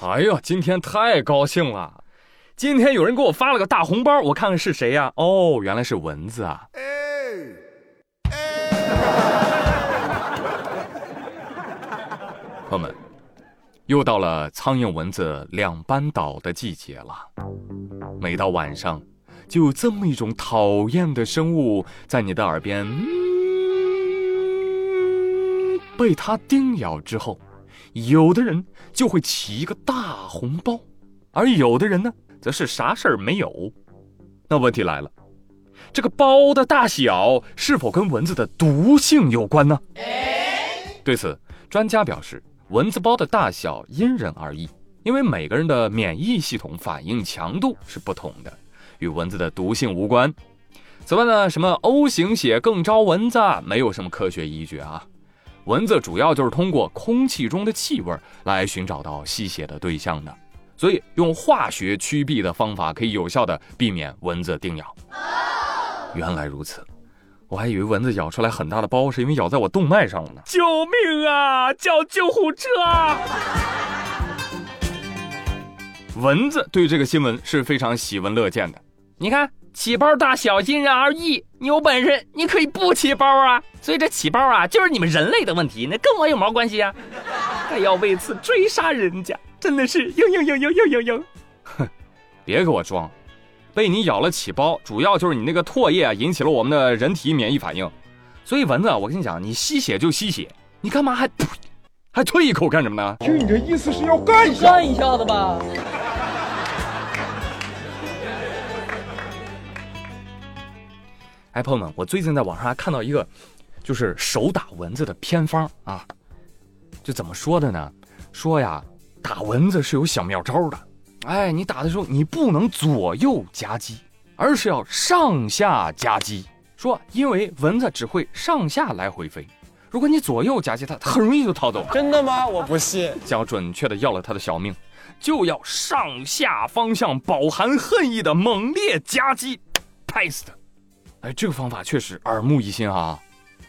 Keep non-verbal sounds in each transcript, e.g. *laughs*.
哎呀，今天太高兴了！今天有人给我发了个大红包，我看看是谁呀？哦，原来是蚊子啊！朋友们，又到了苍蝇蚊子两班倒的季节了。每到晚上，就有这么一种讨厌的生物在你的耳边，被它叮咬之后。有的人就会起一个大红包，而有的人呢，则是啥事儿没有。那问题来了，这个包的大小是否跟蚊子的毒性有关呢？对此，专家表示，蚊子包的大小因人而异，因为每个人的免疫系统反应强度是不同的，与蚊子的毒性无关。此外呢，什么 O 型血更招蚊子，没有什么科学依据啊。蚊子主要就是通过空气中的气味来寻找到吸血的对象的，所以用化学驱避的方法可以有效的避免蚊子叮咬。原来如此，我还以为蚊子咬出来很大的包是因为咬在我动脉上了呢。救命啊！叫救护车！蚊子对这个新闻是非常喜闻乐见的。你看。起包大小因人而异，你有本事你可以不起包啊！所以这起包啊，就是你们人类的问题，那跟我有毛关系啊？还要为此追杀人家，真的是嘤嘤嘤嘤嘤嘤嘤！哼，别给我装，被你咬了起包，主要就是你那个唾液啊引起了我们的人体免疫反应。所以蚊子，我跟你讲，你吸血就吸血，你干嘛还还吞一口干什么呢？就你这意思是要干一下？干一下子吧。哎，朋友们，我最近在网上还看到一个，就是手打蚊子的偏方啊。就怎么说的呢？说呀，打蚊子是有小妙招的。哎，你打的时候你不能左右夹击，而是要上下夹击。说，因为蚊子只会上下来回飞，如果你左右夹击它，它很容易就逃走。真的吗？我不信。想要准确的要了它的小命，就要上下方向饱含恨意的猛烈夹击，拍死他。哎，这个方法确实耳目一新啊！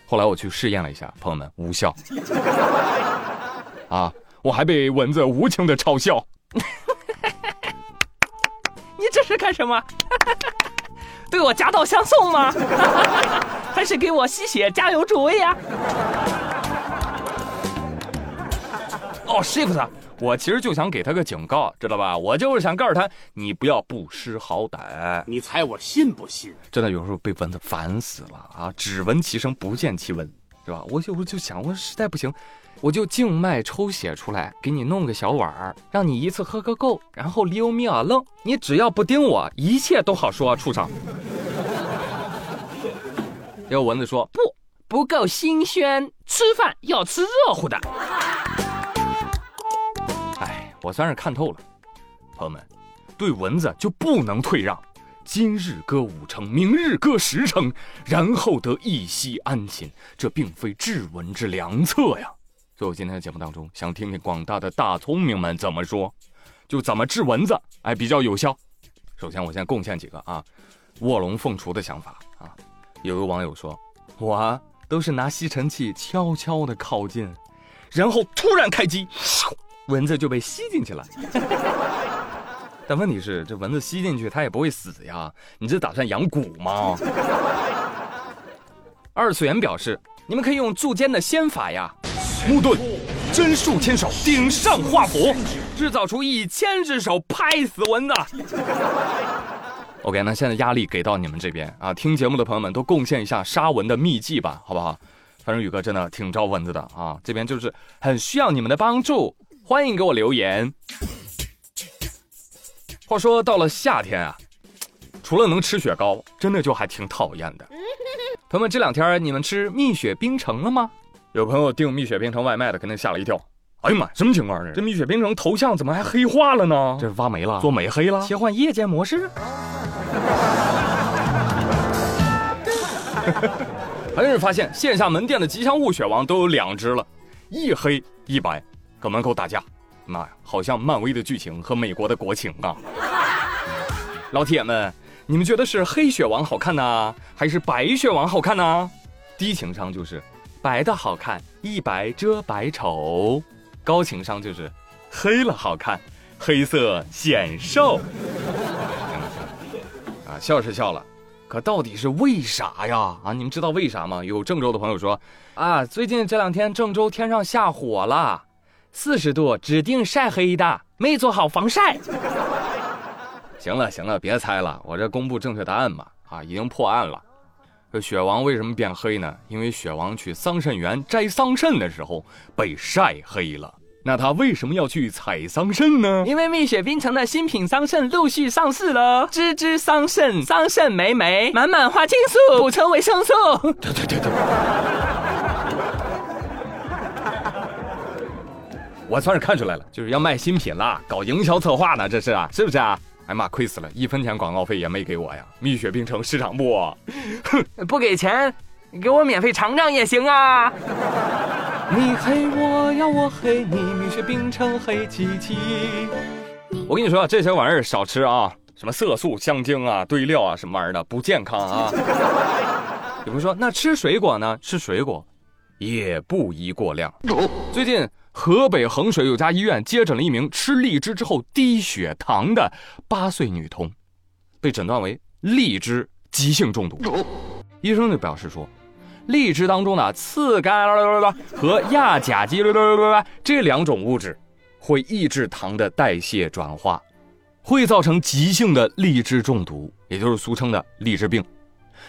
后来我去试验了一下，朋友们无效。啊，我还被蚊子无情的嘲笑。*laughs* 你这是干什么？*laughs* 对我夹道相送吗？*laughs* 还是给我吸血加油助威呀？哦，shift。我其实就想给他个警告，知道吧？我就是想告诉他，你不要不识好歹。你猜我信不信？真的有时候被蚊子烦死了啊！只闻其声不见其闻，是吧？我有时候就想，我实在不行，我就静脉抽血出来，给你弄个小碗儿，让你一次喝个够，然后 leave me alone。你只要不盯我，一切都好说。畜生！*laughs* 有蚊子说不不够新鲜，吃饭要吃热乎的。我算是看透了，朋友们，对蚊子就不能退让。今日割五成，明日割十成，然后得一息安寝，这并非治蚊之良策呀。所以我今天的节目当中，想听听广大的大聪明们怎么说，就怎么治蚊子，哎，比较有效。首先，我先贡献几个啊，卧龙凤雏的想法啊。有个网友说，我都是拿吸尘器悄悄的靠近，然后突然开机。蚊子就被吸进去了，但问题是，这蚊子吸进去它也不会死呀。你这打算养蛊吗？二次元表示，你们可以用柱间的仙法呀，木盾，真树千手顶上画佛，制造出一千只手拍死蚊子。OK，那现在压力给到你们这边啊，听节目的朋友们都贡献一下杀蚊的秘技吧，好不好？反正宇哥真的挺招蚊子的啊，这边就是很需要你们的帮助。欢迎给我留言。话说到了夏天啊，除了能吃雪糕，真的就还挺讨厌的。朋友们，这两天你们吃蜜雪冰城了吗？有朋友订蜜雪冰城外卖的，肯定吓了一跳。哎呀妈，什么情况这这蜜雪冰城头像怎么还黑化了呢？这是挖煤了，做煤黑了？切换夜间模式？*laughs* 还是发现线下门店的吉祥物雪王都有两只了，一黑一白。搁门口打架，妈呀，好像漫威的剧情和美国的国情啊！*laughs* 老铁们，你们觉得是黑雪王好看呢，还是白雪王好看呢？低情商就是白的好看，一白遮百丑；高情商就是黑了好看，黑色显瘦。*laughs* 啊，笑是笑了，可到底是为啥呀？啊，你们知道为啥吗？有郑州的朋友说，啊，最近这两天郑州天上下火了，四十度，指定晒黑的，没做好防晒。*laughs* 行了行了，别猜了，我这公布正确答案吧。啊，已经破案了。这雪王为什么变黑呢？因为雪王去桑葚园摘桑葚的时候被晒黑了。那他为什么要去采桑葚呢？因为蜜雪冰城的新品桑葚陆续上市了，芝芝桑葚，桑葚莓莓，满满花青素，补充维生素。对对对对。我算是看出来了，就是要卖新品啦，搞营销策划呢，这是啊，是不是啊？哎妈，亏死了，一分钱广告费也没给我呀！蜜雪冰城市场部，哼，*laughs* 不给钱，你给我免费尝尝也行啊！*laughs* 你黑我呀，我黑你，蜜雪冰城黑漆漆。我跟你说，这些玩意儿少吃啊，什么色素、香精啊、堆料啊，什么玩意儿的不健康啊。*laughs* 有人说，那吃水果呢？吃水果也不宜过量。最近。河北衡水有家医院接诊了一名吃荔枝之后低血糖的八岁女童，被诊断为荔枝急性中毒。医生就表示说，荔枝当中的次苷和亚甲基这两种物质会抑制糖的代谢转化，会造成急性的荔枝中毒，也就是俗称的荔枝病。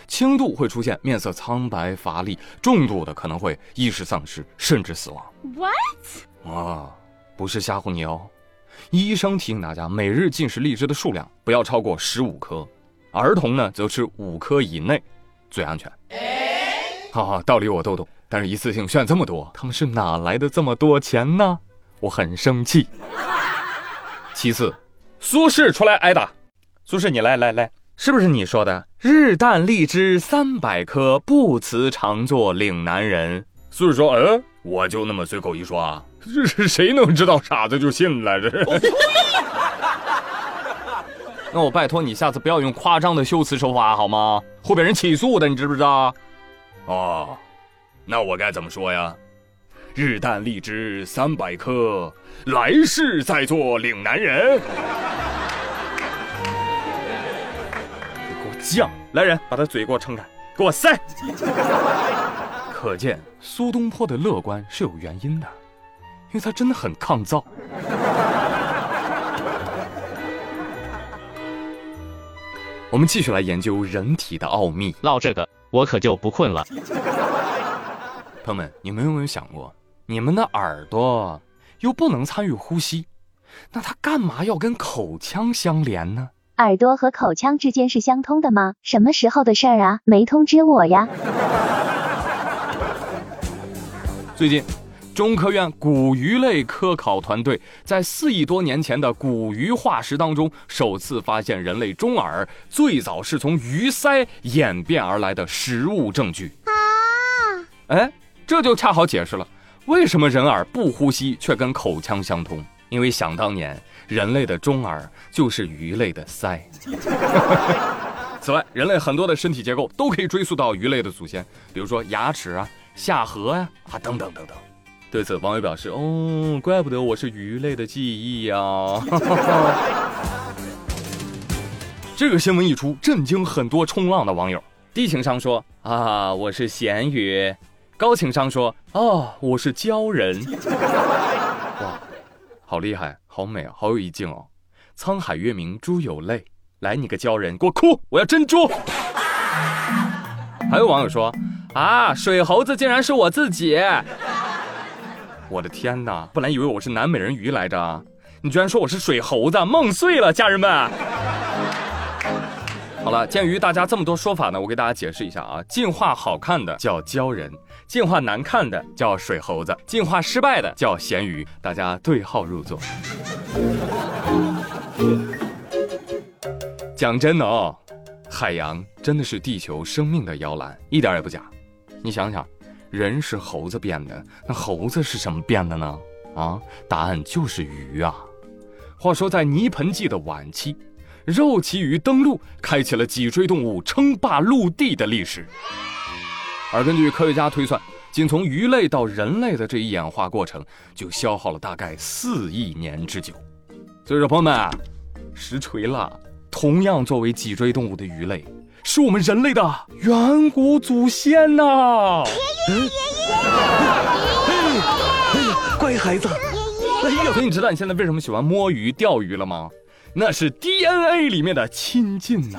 轻度会出现面色苍白、乏力；重度的可能会意识丧失，甚至死亡。What？啊，不是吓唬你哦。医生提醒大家，每日进食荔枝的数量不要超过十五颗，儿童呢则吃五颗以内，最安全。哈哈，道理我都懂，但是一次性炫这么多，他们是哪来的这么多钱呢？我很生气。其次，苏轼出来挨打。苏轼，你来来来。是不是你说的？日啖荔枝三百颗，不辞常作岭南人。所以说：“嗯，我就那么随口一说啊，这 *laughs* 是谁能知道傻子就信了？这。*laughs* 那我拜托你，下次不要用夸张的修辞手法好吗？会被人起诉的，你知不知道？哦，那我该怎么说呀？日啖荔枝三百颗，来世再做岭南人。”犟！来人，把他嘴给我撑开，给我塞！*laughs* 可见苏东坡的乐观是有原因的，因为他真的很抗造。*laughs* 我们继续来研究人体的奥秘，唠这个我可就不困了。*laughs* 朋友们，你们有没有想过，你们的耳朵又不能参与呼吸，那它干嘛要跟口腔相连呢？耳朵和口腔之间是相通的吗？什么时候的事儿啊？没通知我呀。最近，中科院古鱼类科考团队在四亿多年前的古鱼化石当中，首次发现人类中耳最早是从鱼鳃演变而来的实物证据。啊！哎，这就恰好解释了为什么人耳不呼吸却跟口腔相通。因为想当年。人类的中耳就是鱼类的鳃。*laughs* 此外，人类很多的身体结构都可以追溯到鱼类的祖先，比如说牙齿啊、下颌呀啊等等等等。对此，网友表示：“哦，怪不得我是鱼类的记忆呀！” *laughs* 这个新闻一出，震惊很多冲浪的网友。低情商说：“啊，我是咸鱼。”高情商说：“哦，我是鲛人。” *laughs* 哇，好厉害！好美啊，好有意境哦！沧海月明珠有泪，来你个鲛人，给我哭！我要珍珠。还有网友说啊，水猴子竟然是我自己！我的天哪，本来以为我是南美人鱼来着，你居然说我是水猴子，梦碎了，家人们。好了，鉴于大家这么多说法呢，我给大家解释一下啊。进化好看的叫鲛人，进化难看的叫水猴子，进化失败的叫咸鱼。大家对号入座。讲真的哦，海洋真的是地球生命的摇篮，一点也不假。你想想，人是猴子变的，那猴子是什么变的呢？啊，答案就是鱼啊。话说在泥盆纪的晚期。肉鳍鱼登陆，开启了脊椎动物称霸陆地的历史。而根据科学家推算，仅从鱼类到人类的这一演化过程，就消耗了大概四亿年之久。所以说，朋友们，实锤了。同样作为脊椎动物的鱼类，是我们人类的远古祖先呐爷爷爷爷嗯嗯！乖孩子，哎呀，所以你知道你现在为什么喜欢摸鱼、钓鱼了吗？那是 DNA 里面的亲近呐！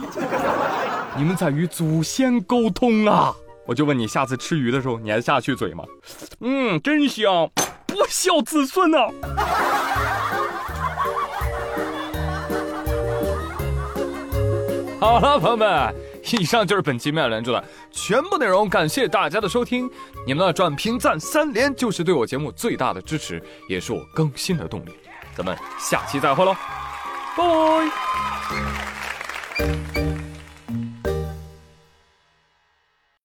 你们在与祖先沟通啊！我就问你，下次吃鱼的时候，你还下去嘴吗？嗯，真香，不孝子孙呐！好了，朋友们，以上就是本期妙连珠的全部内容，感谢大家的收听。你们的转评赞三连就是对我节目最大的支持，也是我更新的动力。咱们下期再会喽，拜。